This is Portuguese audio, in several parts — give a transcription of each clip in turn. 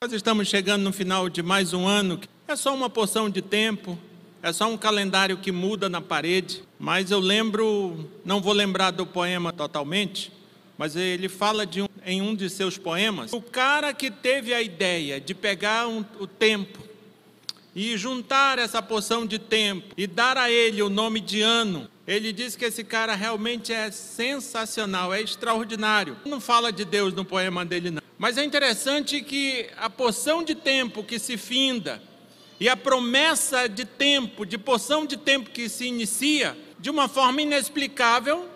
Nós estamos chegando no final de mais um ano. É só uma porção de tempo, é só um calendário que muda na parede. Mas eu lembro, não vou lembrar do poema totalmente, mas ele fala de um, em um de seus poemas. O cara que teve a ideia de pegar um, o tempo e juntar essa porção de tempo e dar a ele o nome de ano, ele diz que esse cara realmente é sensacional, é extraordinário. Não fala de Deus no poema dele, não. Mas é interessante que a porção de tempo que se finda e a promessa de tempo, de porção de tempo que se inicia, de uma forma inexplicável,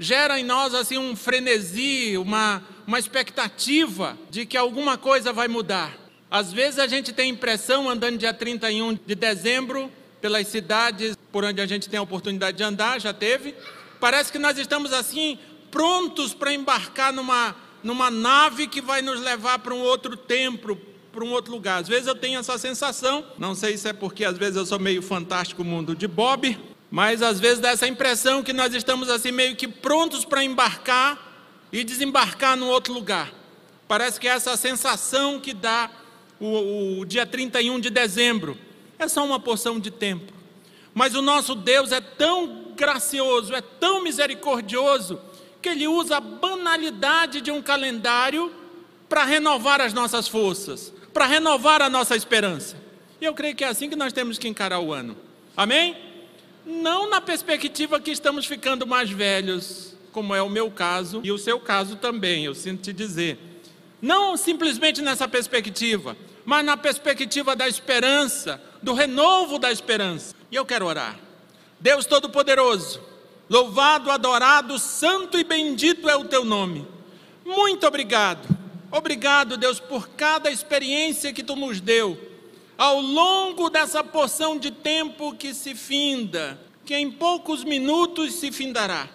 gera em nós assim um frenesi, uma, uma expectativa de que alguma coisa vai mudar. Às vezes a gente tem impressão, andando dia 31 de dezembro, pelas cidades por onde a gente tem a oportunidade de andar, já teve, parece que nós estamos assim, prontos para embarcar numa numa nave que vai nos levar para um outro templo, para um outro lugar. Às vezes eu tenho essa sensação, não sei se é porque às vezes eu sou meio fantástico mundo de Bob, mas às vezes dá essa impressão que nós estamos assim meio que prontos para embarcar e desembarcar num outro lugar. Parece que é essa sensação que dá o, o dia 31 de dezembro. É só uma porção de tempo. Mas o nosso Deus é tão gracioso, é tão misericordioso, que ele usa a banalidade de um calendário para renovar as nossas forças, para renovar a nossa esperança. E eu creio que é assim que nós temos que encarar o ano. Amém? Não na perspectiva que estamos ficando mais velhos, como é o meu caso e o seu caso também, eu sinto te dizer. Não simplesmente nessa perspectiva, mas na perspectiva da esperança, do renovo da esperança. E eu quero orar. Deus Todo-Poderoso, Louvado, adorado, santo e bendito é o teu nome. Muito obrigado. Obrigado, Deus, por cada experiência que tu nos deu ao longo dessa porção de tempo que se finda, que em poucos minutos se findará.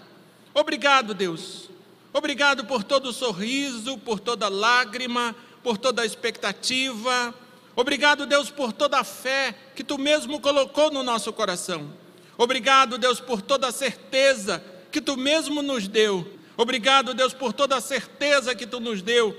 Obrigado, Deus. Obrigado por todo sorriso, por toda lágrima, por toda expectativa. Obrigado, Deus, por toda a fé que tu mesmo colocou no nosso coração. Obrigado, Deus, por toda a certeza que tu mesmo nos deu. Obrigado, Deus, por toda a certeza que tu nos deu,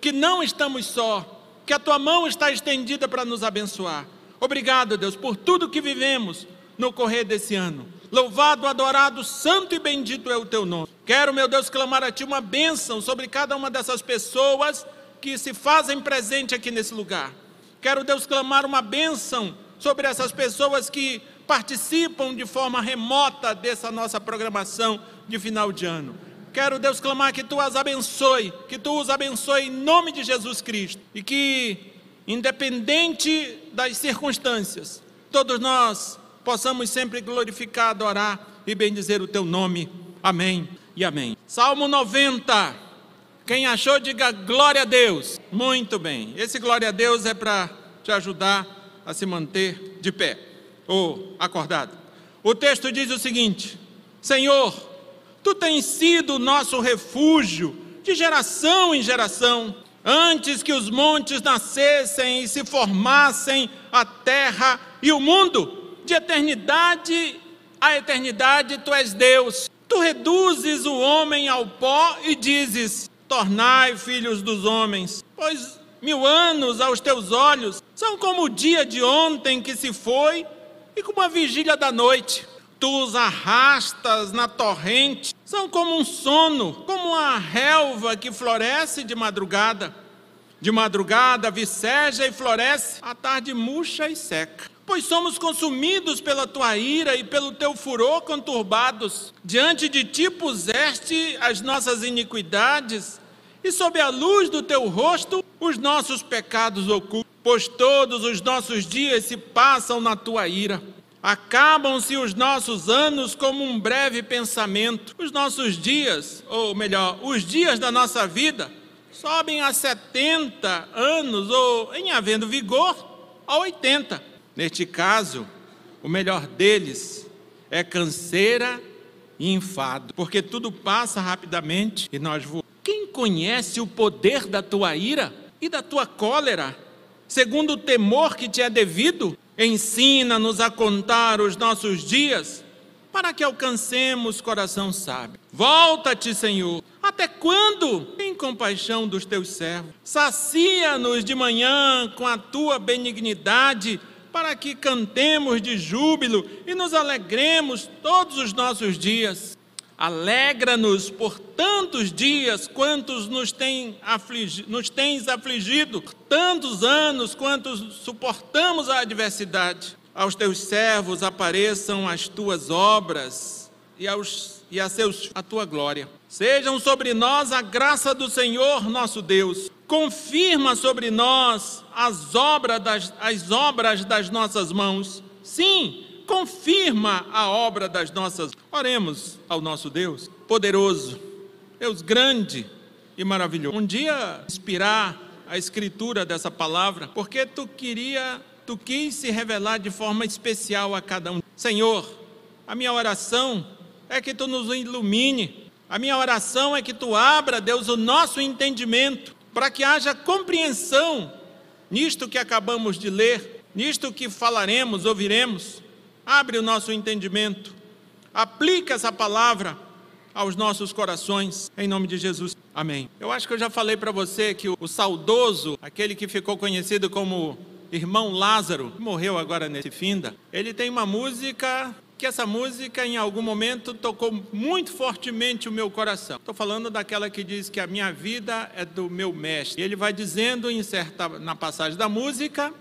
que não estamos só, que a tua mão está estendida para nos abençoar. Obrigado, Deus, por tudo que vivemos no correr desse ano. Louvado, adorado, santo e bendito é o teu nome. Quero, meu Deus, clamar a ti uma bênção sobre cada uma dessas pessoas que se fazem presente aqui nesse lugar. Quero, Deus, clamar uma bênção sobre essas pessoas que participam de forma remota dessa nossa programação de final de ano. Quero, Deus, clamar que tu as abençoe, que tu os abençoe em nome de Jesus Cristo e que, independente das circunstâncias, todos nós possamos sempre glorificar, adorar e bendizer o teu nome. Amém e amém. Salmo 90. Quem achou, diga glória a Deus. Muito bem. Esse glória a Deus é para te ajudar a se manter de pé ou acordado. O texto diz o seguinte: Senhor, tu tens sido nosso refúgio de geração em geração, antes que os montes nascessem e se formassem a terra e o mundo, de eternidade a eternidade tu és Deus. Tu reduzes o homem ao pó e dizes: Tornai filhos dos homens, pois mil anos aos teus olhos são como o dia de ontem que se foi e como a vigília da noite. Tu os arrastas na torrente, são como um sono, como a relva que floresce de madrugada. De madrugada viceja e floresce, à tarde murcha e seca. Pois somos consumidos pela tua ira e pelo teu furor conturbados. Diante de ti puseste as nossas iniquidades, e sob a luz do teu rosto os nossos pecados ocultos pois todos os nossos dias se passam na tua ira. Acabam-se os nossos anos como um breve pensamento. Os nossos dias, ou melhor, os dias da nossa vida, sobem a 70 anos, ou, em havendo vigor, a 80. Neste caso, o melhor deles é canseira e enfado, porque tudo passa rapidamente e nós voamos. Quem conhece o poder da tua ira e da tua cólera? Segundo o temor que te é devido, ensina-nos a contar os nossos dias, para que alcancemos coração sábio. Volta-te, Senhor. Até quando? Em compaixão dos teus servos. Sacia-nos de manhã com a tua benignidade, para que cantemos de júbilo e nos alegremos todos os nossos dias. Alegra-nos por tantos dias quantos nos, tem afligi, nos tens afligido, tantos anos quantos suportamos a adversidade. Aos teus servos apareçam as tuas obras e, aos, e a, seus, a tua glória. Sejam sobre nós a graça do Senhor nosso Deus. Confirma sobre nós as obras das, as obras das nossas mãos. Sim, confirma a obra das nossas. Oremos ao nosso Deus poderoso, Deus grande e maravilhoso. Um dia inspirar a escritura dessa palavra, porque tu queria, tu quis se revelar de forma especial a cada um. Senhor, a minha oração é que tu nos ilumine. A minha oração é que tu abra, Deus, o nosso entendimento, para que haja compreensão nisto que acabamos de ler, nisto que falaremos, ouviremos abre o nosso entendimento, aplica essa palavra aos nossos corações, em nome de Jesus. Amém. Eu acho que eu já falei para você que o, saudoso, aquele que ficou conhecido como irmão Lázaro, morreu agora nesse finda, ele tem uma música que essa música em algum momento tocou muito fortemente o meu coração. Estou falando daquela que diz que a minha vida é do meu mestre. Ele vai dizendo em certa, na passagem da música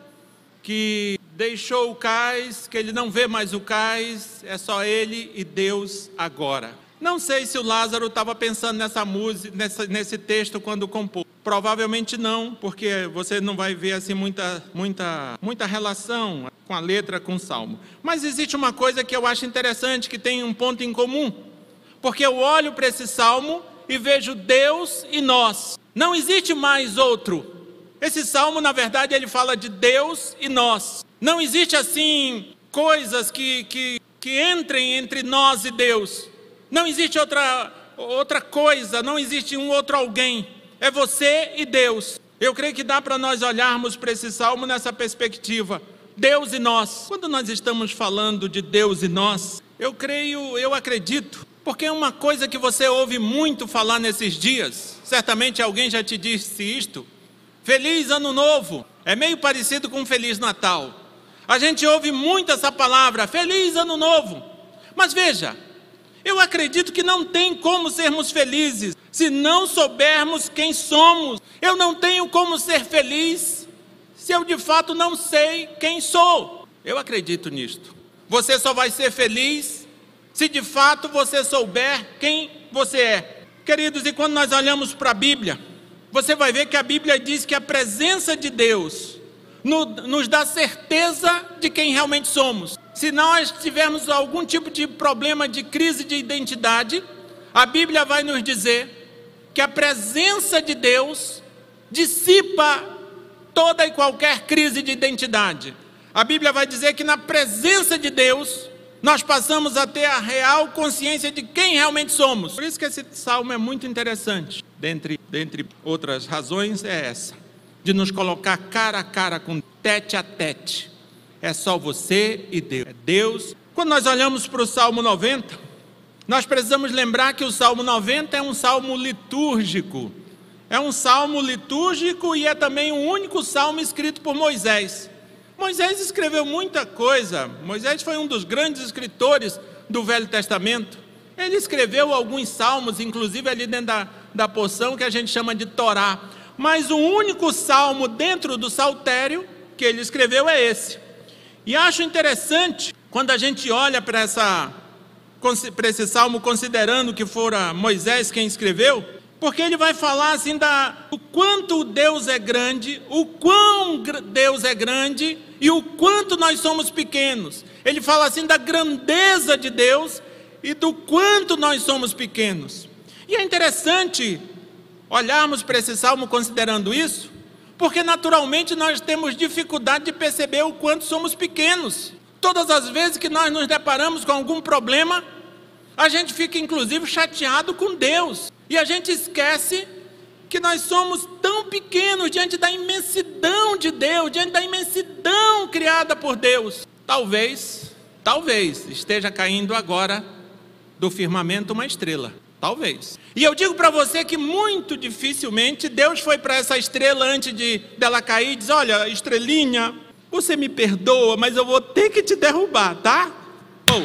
que deixou o cais, que ele não vê mais o cais, é só ele e Deus agora. Não sei se o Lázaro estava pensando nessa música, nessa, nesse texto quando compôs. Provavelmente não, porque você não vai ver assim muita, muita, muita relação com a letra, com o salmo. Mas existe uma coisa que eu acho interessante, que tem um ponto em comum. Porque eu olho para esse salmo e vejo Deus e nós. Não existe mais outro. Esse salmo, na verdade, ele fala de Deus e nós. Não existe assim coisas que, que, que entrem entre nós e Deus. Não existe outra, outra coisa, não existe um outro alguém. É você e Deus. Eu creio que dá para nós olharmos para esse salmo nessa perspectiva. Deus e nós. Quando nós estamos falando de Deus e nós, eu creio, eu acredito, porque é uma coisa que você ouve muito falar nesses dias. Certamente alguém já te disse isto. Feliz Ano Novo. É meio parecido com Feliz Natal. A gente ouve muito essa palavra, feliz ano novo. Mas veja, eu acredito que não tem como sermos felizes se não soubermos quem somos. Eu não tenho como ser feliz se eu de fato não sei quem sou. Eu acredito nisto. Você só vai ser feliz se de fato você souber quem você é. Queridos, e quando nós olhamos para a Bíblia, você vai ver que a Bíblia diz que a presença de Deus nos dá certeza de quem realmente somos. Se nós tivermos algum tipo de problema de crise de identidade, a Bíblia vai nos dizer que a presença de Deus dissipa toda e qualquer crise de identidade. A Bíblia vai dizer que na presença de Deus, nós passamos a ter a real consciência de quem realmente somos. Por isso que esse salmo é muito interessante. Dentre, dentre outras razões, é essa de nos colocar cara a cara com tete a tete. É só você e Deus. É Deus. Quando nós olhamos para o Salmo 90, nós precisamos lembrar que o Salmo 90 é um salmo litúrgico. É um salmo litúrgico e é também o único salmo escrito por Moisés. Moisés escreveu muita coisa. Moisés foi um dos grandes escritores do Velho Testamento. Ele escreveu alguns salmos, inclusive ali dentro da, da porção que a gente chama de Torá mas o único salmo dentro do saltério que ele escreveu é esse. E acho interessante quando a gente olha para essa para esse salmo considerando que fora Moisés quem escreveu, porque ele vai falar assim da o quanto Deus é grande, o quão Deus é grande e o quanto nós somos pequenos. Ele fala assim da grandeza de Deus e do quanto nós somos pequenos. E é interessante olharmos para esse salmo considerando isso, porque naturalmente nós temos dificuldade de perceber o quanto somos pequenos. Todas as vezes que nós nos deparamos com algum problema, a gente fica inclusive chateado com Deus e a gente esquece que nós somos tão pequenos diante da imensidão de Deus, diante da imensidão criada por Deus. Talvez, talvez esteja caindo agora do firmamento uma estrela. Talvez. E eu digo para você que muito dificilmente Deus foi para essa estrela antes de dela cair e diz: Olha, estrelinha, você me perdoa, mas eu vou ter que te derrubar, tá? Oh,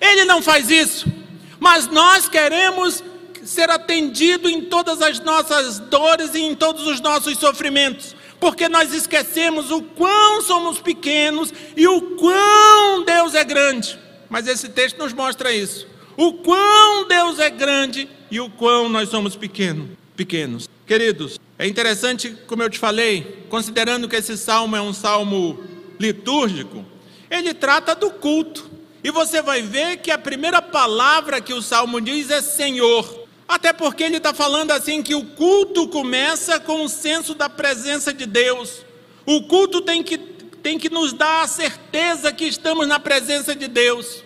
ele não faz isso. Mas nós queremos ser atendido em todas as nossas dores e em todos os nossos sofrimentos, porque nós esquecemos o quão somos pequenos e o quão Deus é grande. Mas esse texto nos mostra isso. O quão Deus é grande e o quão nós somos pequeno, pequenos. Queridos, é interessante, como eu te falei, considerando que esse salmo é um salmo litúrgico, ele trata do culto. E você vai ver que a primeira palavra que o salmo diz é Senhor. Até porque ele está falando assim que o culto começa com o senso da presença de Deus. O culto tem que, tem que nos dar a certeza que estamos na presença de Deus.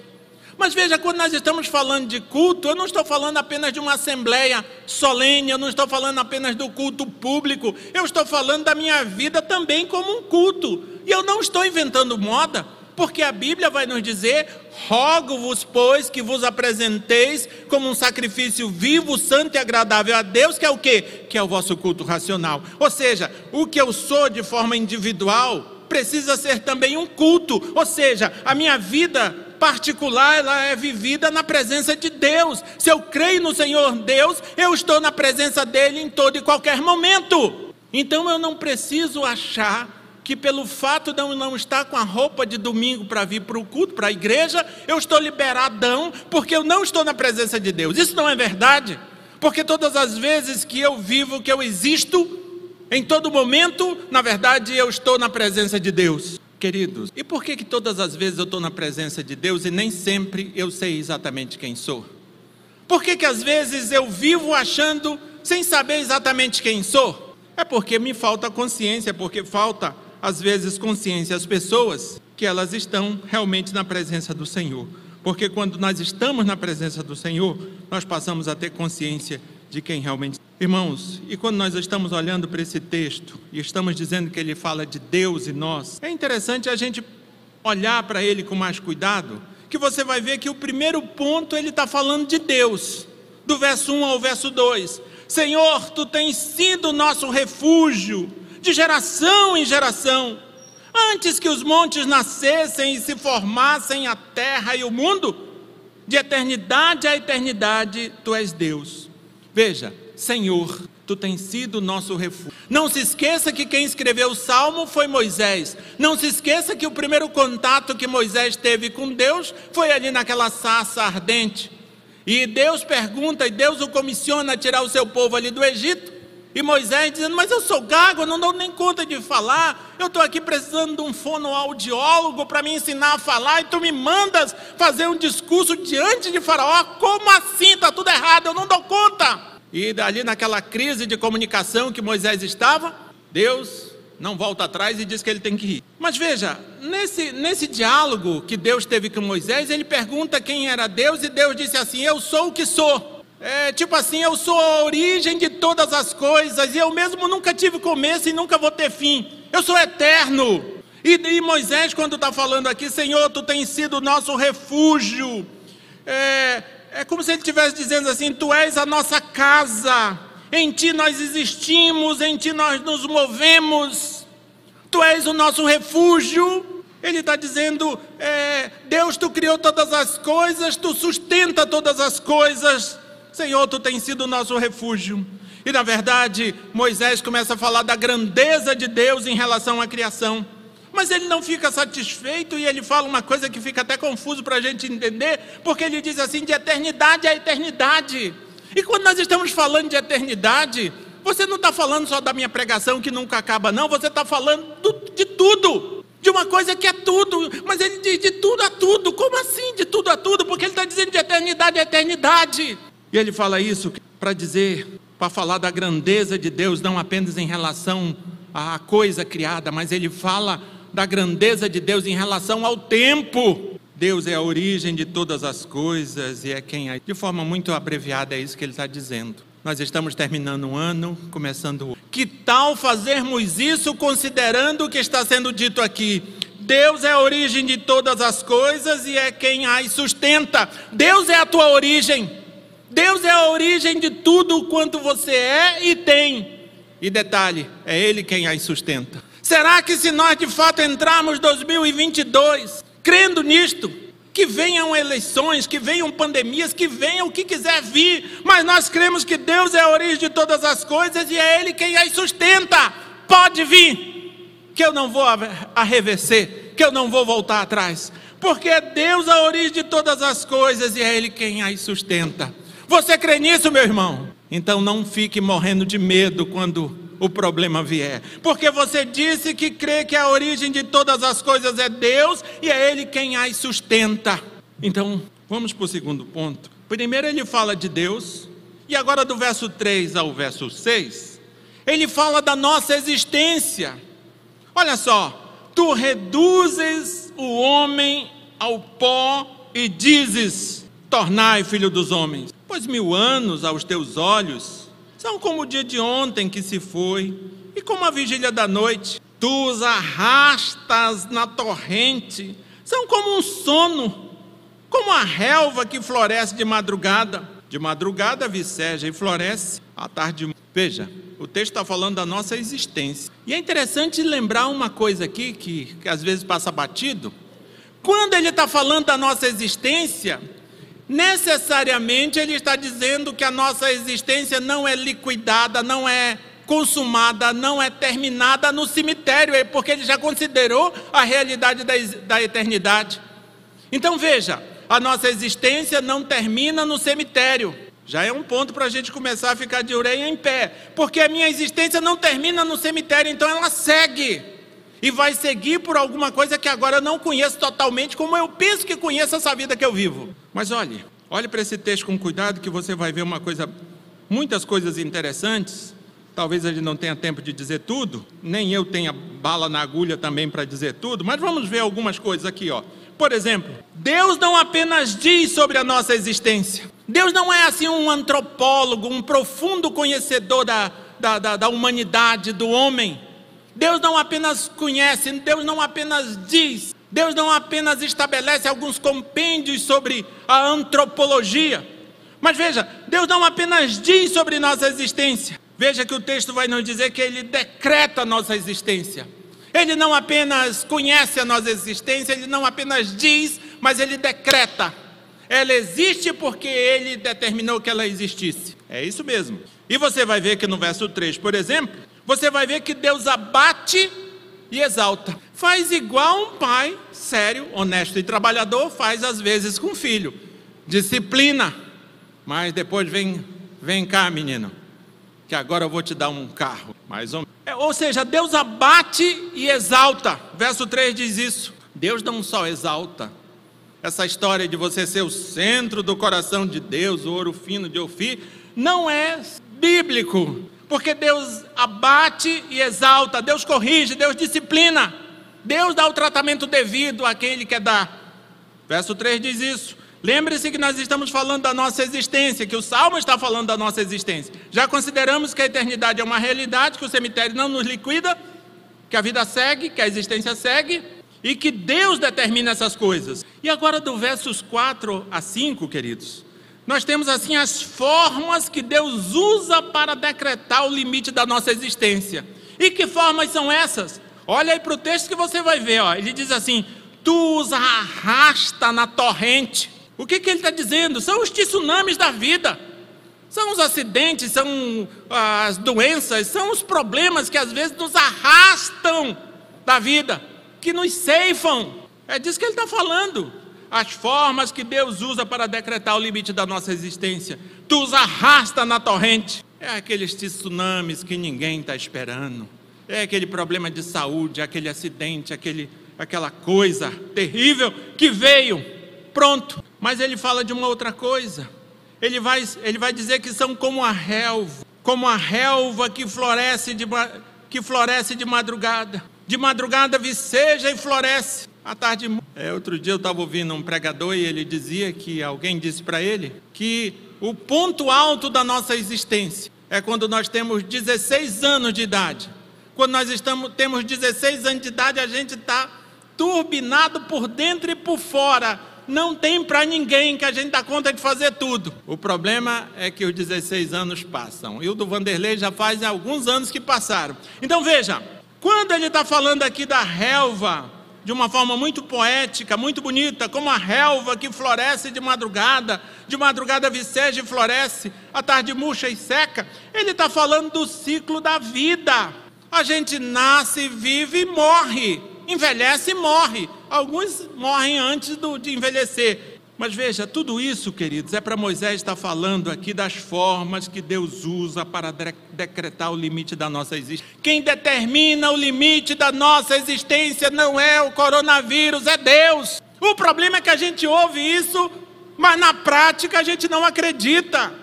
Mas veja, quando nós estamos falando de culto, eu não estou falando apenas de uma assembleia solene, eu não estou falando apenas do culto público, eu estou falando da minha vida também como um culto. E eu não estou inventando moda, porque a Bíblia vai nos dizer: rogo-vos, pois, que vos apresenteis como um sacrifício vivo, santo e agradável a Deus, que é o quê? Que é o vosso culto racional. Ou seja, o que eu sou de forma individual precisa ser também um culto, ou seja, a minha vida particular, ela é vivida na presença de Deus. Se eu creio no Senhor Deus, eu estou na presença dele em todo e qualquer momento. Então eu não preciso achar que pelo fato de eu não estar com a roupa de domingo para vir para o culto, para a igreja, eu estou liberadão, porque eu não estou na presença de Deus. Isso não é verdade. Porque todas as vezes que eu vivo, que eu existo, em todo momento, na verdade, eu estou na presença de Deus queridos, e por que, que todas as vezes eu estou na presença de Deus e nem sempre eu sei exatamente quem sou? Por que, que às vezes eu vivo achando sem saber exatamente quem sou? É porque me falta consciência, porque falta às vezes consciência às pessoas que elas estão realmente na presença do Senhor. Porque quando nós estamos na presença do Senhor, nós passamos a ter consciência de quem realmente. Irmãos, e quando nós estamos olhando para esse texto e estamos dizendo que ele fala de Deus e nós, é interessante a gente olhar para ele com mais cuidado, que você vai ver que o primeiro ponto ele está falando de Deus, do verso 1 ao verso 2. Senhor, tu tens sido nosso refúgio de geração em geração. Antes que os montes nascessem e se formassem a terra e o mundo, de eternidade a eternidade, tu és Deus. Veja, Senhor, tu tens sido nosso refúgio. Não se esqueça que quem escreveu o salmo foi Moisés. Não se esqueça que o primeiro contato que Moisés teve com Deus foi ali naquela sarça ardente. E Deus pergunta, e Deus o comissiona a tirar o seu povo ali do Egito. E Moisés dizendo: Mas eu sou gago, eu não dou nem conta de falar. Eu estou aqui precisando de um fonoaudiólogo para me ensinar a falar. E tu me mandas fazer um discurso diante de Faraó. Como assim? Está tudo errado, eu não dou conta. E dali naquela crise de comunicação que Moisés estava, Deus não volta atrás e diz que ele tem que ir. Mas veja, nesse, nesse diálogo que Deus teve com Moisés, ele pergunta quem era Deus e Deus disse assim: Eu sou o que sou. É, tipo assim, eu sou a origem de todas as coisas, e eu mesmo nunca tive começo e nunca vou ter fim. Eu sou eterno. E, e Moisés, quando está falando aqui, Senhor, tu tens sido o nosso refúgio. É, é como se ele estivesse dizendo assim: Tu és a nossa casa, em ti nós existimos, em ti nós nos movemos, tu és o nosso refúgio. Ele está dizendo: é, Deus, tu criou todas as coisas, tu sustenta todas as coisas. Senhor, tu tens sido o nosso refúgio. E na verdade, Moisés começa a falar da grandeza de Deus em relação à criação. Mas ele não fica satisfeito e ele fala uma coisa que fica até confuso para a gente entender, porque ele diz assim: de eternidade a eternidade. E quando nós estamos falando de eternidade, você não está falando só da minha pregação que nunca acaba, não, você está falando de tudo, de uma coisa que é tudo, mas ele diz de tudo a tudo, como assim de tudo a tudo? Porque ele está dizendo de eternidade a eternidade. E ele fala isso para dizer, para falar da grandeza de Deus, não apenas em relação à coisa criada, mas ele fala da grandeza de Deus em relação ao tempo. Deus é a origem de todas as coisas e é quem é. De forma muito abreviada, é isso que ele está dizendo. Nós estamos terminando um ano, começando outro. Que tal fazermos isso considerando o que está sendo dito aqui? Deus é a origem de todas as coisas e é quem as sustenta. Deus é a tua origem. Deus é a origem de tudo quanto você é e tem. E detalhe, é Ele quem as sustenta. Será que se nós de fato entrarmos 2022 crendo nisto, que venham eleições, que venham pandemias, que venha o que quiser vir, mas nós cremos que Deus é a origem de todas as coisas e é Ele quem as sustenta. Pode vir, que eu não vou arrefecer, que eu não vou voltar atrás, porque é Deus a origem de todas as coisas e é Ele quem as sustenta. Você crê nisso, meu irmão? Então não fique morrendo de medo quando o problema vier, porque você disse que crê que a origem de todas as coisas é Deus e é Ele quem as sustenta. Então, vamos para o segundo ponto. Primeiro, ele fala de Deus, e agora do verso 3 ao verso 6, ele fala da nossa existência. Olha só, tu reduzes o homem ao pó e dizes: Tornai filho dos homens, pois mil anos aos teus olhos são como o dia de ontem que se foi, e como a vigília da noite. Tu os arrastas na torrente, são como um sono, como a relva que floresce de madrugada. De madrugada viceja e floresce à tarde. Veja, o texto está falando da nossa existência. E é interessante lembrar uma coisa aqui que, que às vezes passa batido. Quando ele está falando da nossa existência, necessariamente ele está dizendo que a nossa existência não é liquidada, não é consumada, não é terminada no cemitério, é porque ele já considerou a realidade da, da eternidade. Então veja, a nossa existência não termina no cemitério. Já é um ponto para a gente começar a ficar de orelha em pé, porque a minha existência não termina no cemitério, então ela segue. E vai seguir por alguma coisa que agora eu não conheço totalmente, como eu penso que conheço essa vida que eu vivo. Mas olhe, olhe para esse texto com cuidado que você vai ver uma coisa, muitas coisas interessantes. Talvez ele não tenha tempo de dizer tudo, nem eu tenha bala na agulha também para dizer tudo, mas vamos ver algumas coisas aqui, ó. Por exemplo, Deus não apenas diz sobre a nossa existência. Deus não é assim um antropólogo, um profundo conhecedor da, da, da, da humanidade, do homem. Deus não apenas conhece, Deus não apenas diz, Deus não apenas estabelece alguns compêndios sobre a antropologia, mas veja, Deus não apenas diz sobre nossa existência. Veja que o texto vai nos dizer que ele decreta a nossa existência. Ele não apenas conhece a nossa existência, ele não apenas diz, mas ele decreta. Ela existe porque ele determinou que ela existisse. É isso mesmo. E você vai ver que no verso 3, por exemplo, você vai ver que Deus abate e exalta. Faz igual um pai sério, honesto e trabalhador faz às vezes com o filho. Disciplina. Mas depois vem, vem cá, menino, que agora eu vou te dar um carro. Mais ou, é, ou seja, Deus abate e exalta. Verso 3 diz isso. Deus não só exalta. Essa história de você ser o centro do coração de Deus, o ouro fino de Ofir, não é bíblico. Porque Deus abate e exalta, Deus corrige, Deus disciplina, Deus dá o tratamento devido a quem Ele quer dar. Verso 3 diz isso. Lembre-se que nós estamos falando da nossa existência, que o Salmo está falando da nossa existência. Já consideramos que a eternidade é uma realidade, que o cemitério não nos liquida, que a vida segue, que a existência segue e que Deus determina essas coisas. E agora, do versos 4 a 5, queridos, nós temos assim as formas que Deus usa para decretar o limite da nossa existência. E que formas são essas? Olha aí para o texto que você vai ver. Ó. Ele diz assim: Tu os arrasta na torrente. O que, que ele está dizendo? São os tsunamis da vida. São os acidentes, são as doenças, são os problemas que às vezes nos arrastam da vida, que nos ceifam. É disso que ele está falando as formas que Deus usa para decretar o limite da nossa existência. Tu os arrasta na torrente. É aqueles tsunamis que ninguém está esperando. É aquele problema de saúde, aquele acidente, aquele, aquela coisa terrível que veio. Pronto. Mas ele fala de uma outra coisa. Ele vai, ele vai dizer que são como a relva, como a relva que floresce de, que floresce de madrugada. De madrugada viceja e floresce à tarde. É, outro dia eu estava ouvindo um pregador e ele dizia que alguém disse para ele que o ponto alto da nossa existência é quando nós temos 16 anos de idade. Quando nós estamos, temos 16 anos de idade, a gente está turbinado por dentro e por fora não tem para ninguém que a gente dá conta de fazer tudo. O problema é que os 16 anos passam. E o do Vanderlei já faz alguns anos que passaram. Então veja, quando ele está falando aqui da relva, de uma forma muito poética, muito bonita, como a relva que floresce de madrugada, de madrugada viceja e floresce, à tarde murcha e seca, ele está falando do ciclo da vida. A gente nasce, vive e morre, envelhece e morre. Alguns morrem antes do, de envelhecer. Mas veja, tudo isso, queridos, é para Moisés estar falando aqui das formas que Deus usa para decretar o limite da nossa existência. Quem determina o limite da nossa existência não é o coronavírus, é Deus. O problema é que a gente ouve isso, mas na prática a gente não acredita.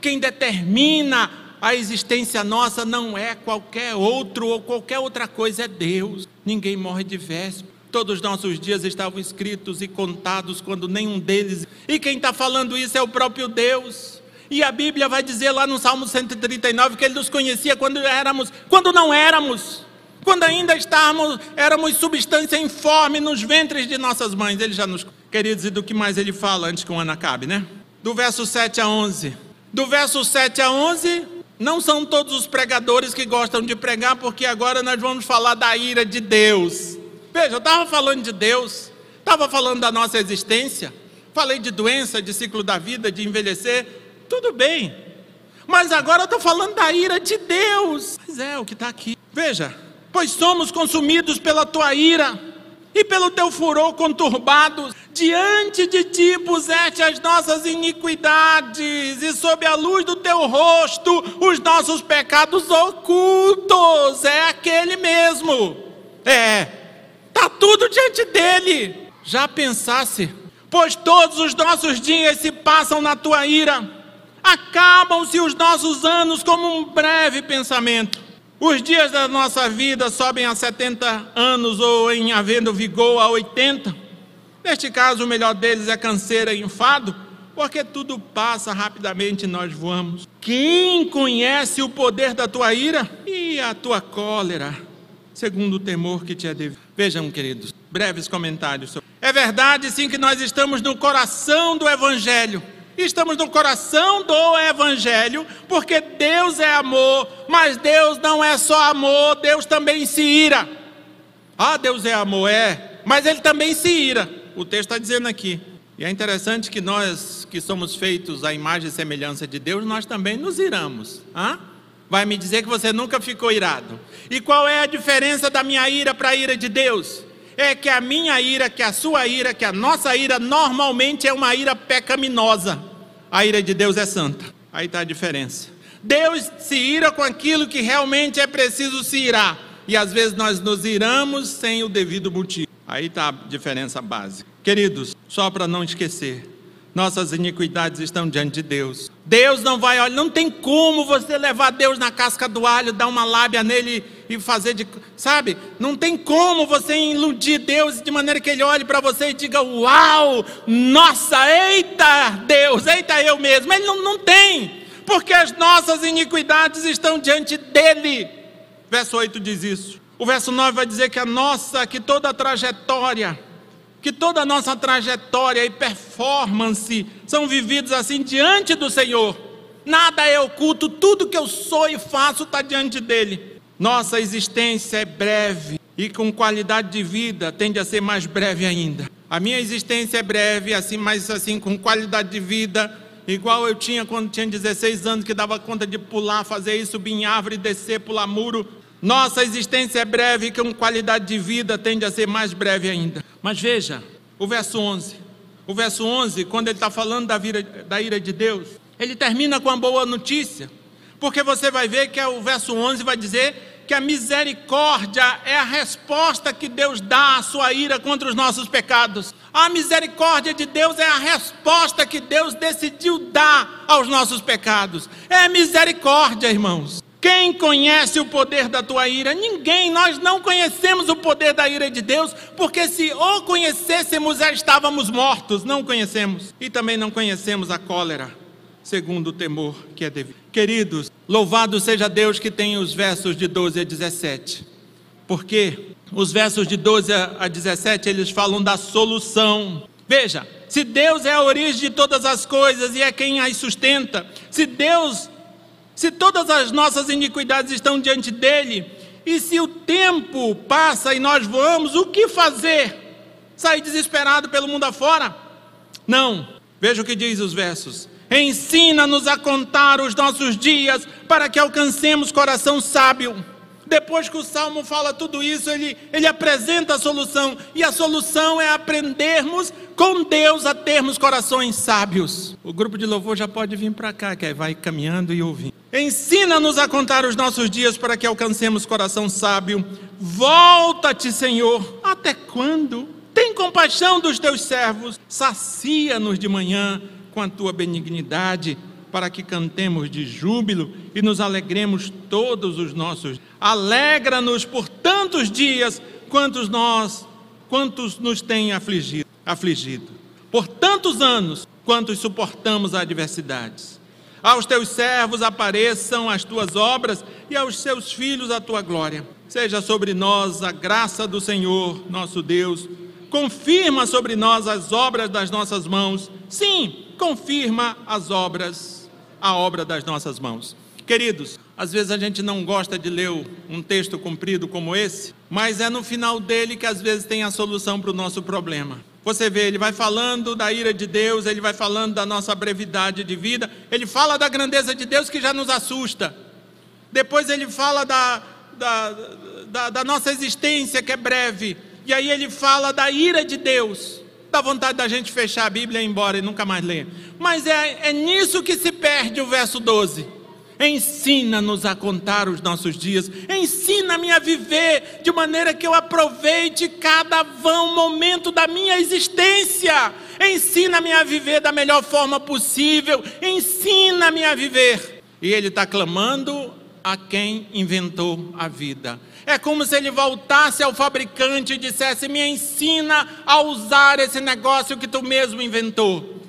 Quem determina a existência nossa não é qualquer outro ou qualquer outra coisa, é Deus. Ninguém morre de véspera. Todos os nossos dias estavam escritos e contados quando nenhum deles. E quem está falando isso é o próprio Deus. E a Bíblia vai dizer lá no Salmo 139 que Ele nos conhecia quando éramos, quando não éramos, quando ainda estávamos, éramos substância informe nos ventres de nossas mães. Ele já nos. Queridos, e do que mais ele fala antes que o ano acabe, né? Do verso 7 a 11. Do verso 7 a 11, não são todos os pregadores que gostam de pregar, porque agora nós vamos falar da ira de Deus. Veja, eu estava falando de Deus, estava falando da nossa existência, falei de doença, de ciclo da vida, de envelhecer, tudo bem. Mas agora eu estou falando da ira de Deus. Mas é o que está aqui. Veja, pois somos consumidos pela tua ira e pelo teu furor conturbado. Diante de ti puseste as nossas iniquidades, e sob a luz do teu rosto os nossos pecados ocultos. É aquele mesmo. É, Está tudo diante dele. Já pensasse? Pois todos os nossos dias se passam na tua ira, acabam-se os nossos anos como um breve pensamento. Os dias da nossa vida sobem a 70 anos ou, em havendo vigor, a 80. Neste caso, o melhor deles é canseira e enfado, porque tudo passa rapidamente e nós voamos. Quem conhece o poder da tua ira e a tua cólera? Segundo o temor que te é devido. Vejam, queridos, breves comentários. É verdade, sim, que nós estamos no coração do Evangelho. Estamos no coração do Evangelho, porque Deus é amor, mas Deus não é só amor, Deus também se ira. Ah, Deus é amor, é, mas Ele também se ira. O texto está dizendo aqui. E é interessante que nós, que somos feitos à imagem e semelhança de Deus, nós também nos iramos. Ah? Vai me dizer que você nunca ficou irado. E qual é a diferença da minha ira para a ira de Deus? É que a minha ira, que a sua ira, que a nossa ira normalmente é uma ira pecaminosa. A ira de Deus é santa. Aí está a diferença. Deus se ira com aquilo que realmente é preciso se irar. E às vezes nós nos iramos sem o devido motivo. Aí está a diferença básica. Queridos, só para não esquecer, nossas iniquidades estão diante de Deus. Deus não vai, olha, não tem como você levar Deus na casca do alho, dar uma lábia nele e fazer de, sabe? Não tem como você iludir Deus de maneira que ele olhe para você e diga: "Uau! Nossa, eita, Deus, eita eu mesmo". Ele não, não tem, porque as nossas iniquidades estão diante dele. Verso 8 diz isso. O verso 9 vai dizer que a nossa, que toda a trajetória que toda a nossa trajetória e performance são vividos assim diante do Senhor. Nada é oculto, tudo que eu sou e faço está diante dele. Nossa existência é breve e com qualidade de vida tende a ser mais breve ainda. A minha existência é breve, assim, mas assim com qualidade de vida igual eu tinha quando tinha 16 anos que dava conta de pular, fazer isso, subir em árvore, descer, pular muro. Nossa existência é breve e com qualidade de vida tende a ser mais breve ainda. Mas veja, o verso 11. O verso 11, quando ele está falando da, vira, da ira de Deus, ele termina com a boa notícia. Porque você vai ver que o verso 11 vai dizer que a misericórdia é a resposta que Deus dá à sua ira contra os nossos pecados. A misericórdia de Deus é a resposta que Deus decidiu dar aos nossos pecados. É misericórdia, irmãos. Quem conhece o poder da tua ira? Ninguém, nós não conhecemos o poder da ira de Deus, porque se o conhecêssemos já estávamos mortos, não conhecemos. E também não conhecemos a cólera, segundo o temor que é devido. Queridos, louvado seja Deus que tem os versos de 12 a 17. Porque os versos de 12 a 17 eles falam da solução Veja, se Deus é a origem de todas as coisas e é quem as sustenta, se Deus, se todas as nossas iniquidades estão diante dele, e se o tempo passa e nós voamos, o que fazer? Sair desesperado pelo mundo afora? Não. Veja o que diz os versos. Ensina-nos a contar os nossos dias para que alcancemos coração sábio. Depois que o salmo fala tudo isso, ele, ele apresenta a solução. E a solução é aprendermos com Deus a termos corações sábios. O grupo de louvor já pode vir para cá, que aí vai caminhando e ouvindo. Ensina-nos a contar os nossos dias para que alcancemos coração sábio. Volta-te, Senhor. Até quando? Tem compaixão dos teus servos. Sacia-nos de manhã com a tua benignidade para que cantemos de júbilo e nos alegremos todos os nossos. Alegra-nos por tantos dias quantos nós, quantos nos têm afligido, afligido. Por tantos anos quantos suportamos adversidades. Aos teus servos apareçam as tuas obras e aos seus filhos a tua glória. Seja sobre nós a graça do Senhor, nosso Deus. Confirma sobre nós as obras das nossas mãos. Sim, confirma as obras a obra das nossas mãos. Queridos, às vezes a gente não gosta de ler um texto comprido como esse, mas é no final dele que às vezes tem a solução para o nosso problema. Você vê, ele vai falando da ira de Deus, ele vai falando da nossa brevidade de vida, ele fala da grandeza de Deus que já nos assusta. Depois ele fala da, da, da, da nossa existência que é breve. E aí ele fala da ira de Deus dá vontade da gente fechar a Bíblia e ir embora e nunca mais ler. Mas é, é nisso que se perde o verso 12. Ensina-nos a contar os nossos dias, ensina-me a viver de maneira que eu aproveite cada vão momento da minha existência. Ensina-me a viver da melhor forma possível, ensina-me a viver. E ele está clamando a quem inventou a vida. É como se ele voltasse ao fabricante e dissesse: Me ensina a usar esse negócio que tu mesmo inventou.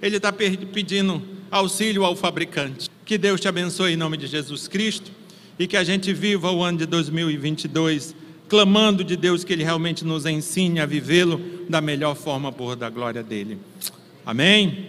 Ele está pedindo auxílio ao fabricante. Que Deus te abençoe em nome de Jesus Cristo e que a gente viva o ano de 2022 clamando de Deus que Ele realmente nos ensine a vivê-lo da melhor forma por da glória dele. Amém?